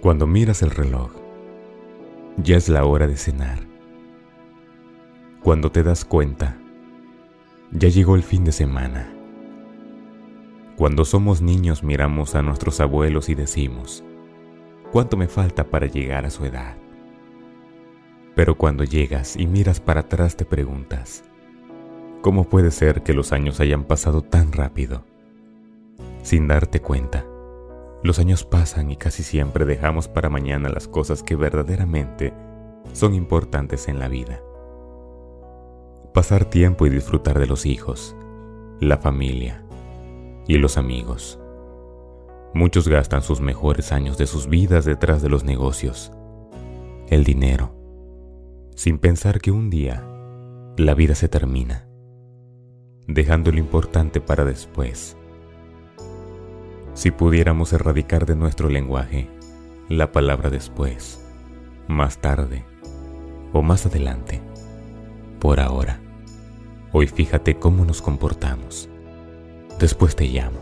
Cuando miras el reloj, ya es la hora de cenar. Cuando te das cuenta, ya llegó el fin de semana. Cuando somos niños miramos a nuestros abuelos y decimos, ¿cuánto me falta para llegar a su edad? Pero cuando llegas y miras para atrás te preguntas, ¿cómo puede ser que los años hayan pasado tan rápido? Sin darte cuenta, los años pasan y casi siempre dejamos para mañana las cosas que verdaderamente son importantes en la vida. Pasar tiempo y disfrutar de los hijos, la familia y los amigos. Muchos gastan sus mejores años de sus vidas detrás de los negocios, el dinero, sin pensar que un día la vida se termina, dejando lo importante para después si pudiéramos erradicar de nuestro lenguaje la palabra después, más tarde o más adelante, por ahora, hoy fíjate cómo nos comportamos. Después te llamo,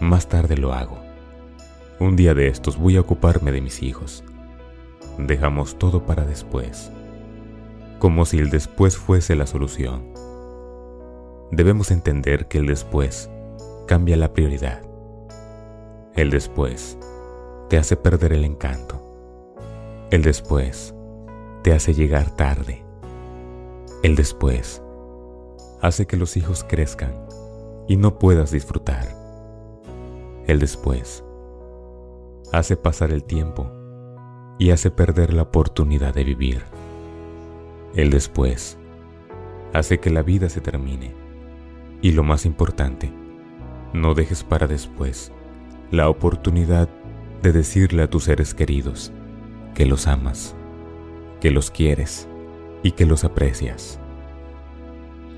más tarde lo hago. Un día de estos voy a ocuparme de mis hijos. Dejamos todo para después, como si el después fuese la solución. Debemos entender que el después cambia la prioridad el después te hace perder el encanto. El después te hace llegar tarde. El después hace que los hijos crezcan y no puedas disfrutar. El después hace pasar el tiempo y hace perder la oportunidad de vivir. El después hace que la vida se termine. Y lo más importante, no dejes para después la oportunidad de decirle a tus seres queridos que los amas, que los quieres y que los aprecias.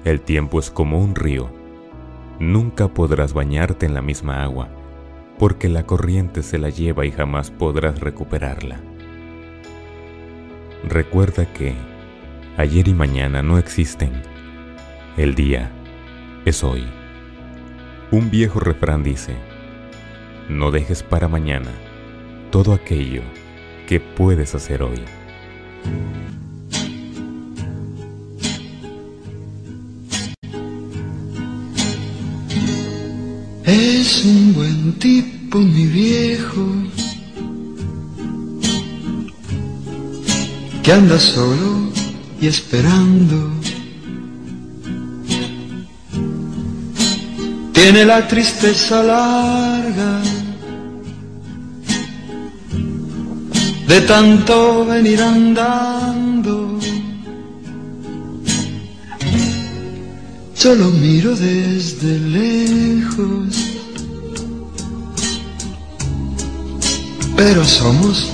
El tiempo es como un río. Nunca podrás bañarte en la misma agua, porque la corriente se la lleva y jamás podrás recuperarla. Recuerda que ayer y mañana no existen. El día es hoy. Un viejo refrán dice, no dejes para mañana todo aquello que puedes hacer hoy. Es un buen tipo, mi viejo, que anda solo y esperando. Tiene la tristeza larga de tanto venir andando. Yo lo miro desde lejos, pero somos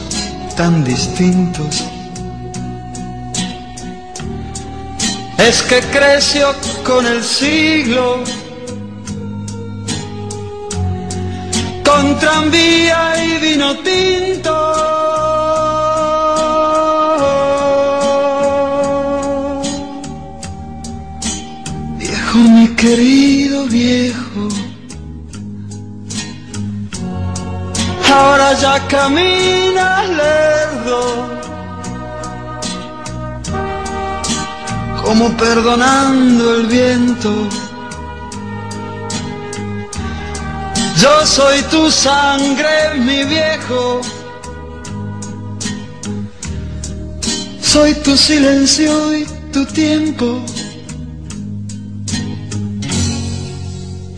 tan distintos. Es que creció con el siglo, con tranvía Ahora ya caminas lerdo, como perdonando el viento. Yo soy tu sangre, mi viejo. Soy tu silencio y tu tiempo.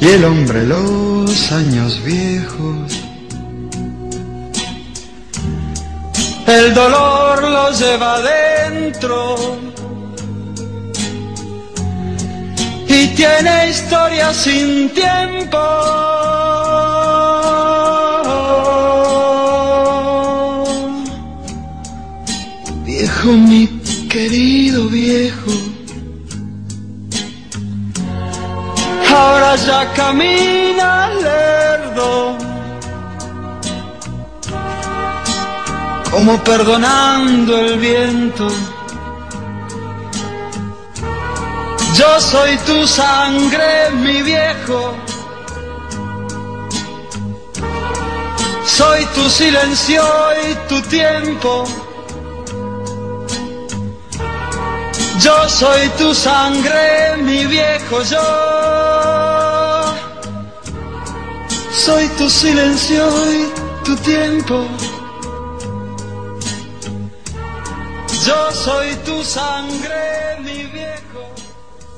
y el hombre los años viejos. El dolor los lleva adentro y tiene historia sin tiempo. Viejo mío Camina lerdo, como perdonando el viento. Yo soy tu sangre, mi viejo. Soy tu silencio y tu tiempo. Yo soy tu sangre, mi viejo yo. Soy tu silencio y tu tiempo. Yo soy tu sangre,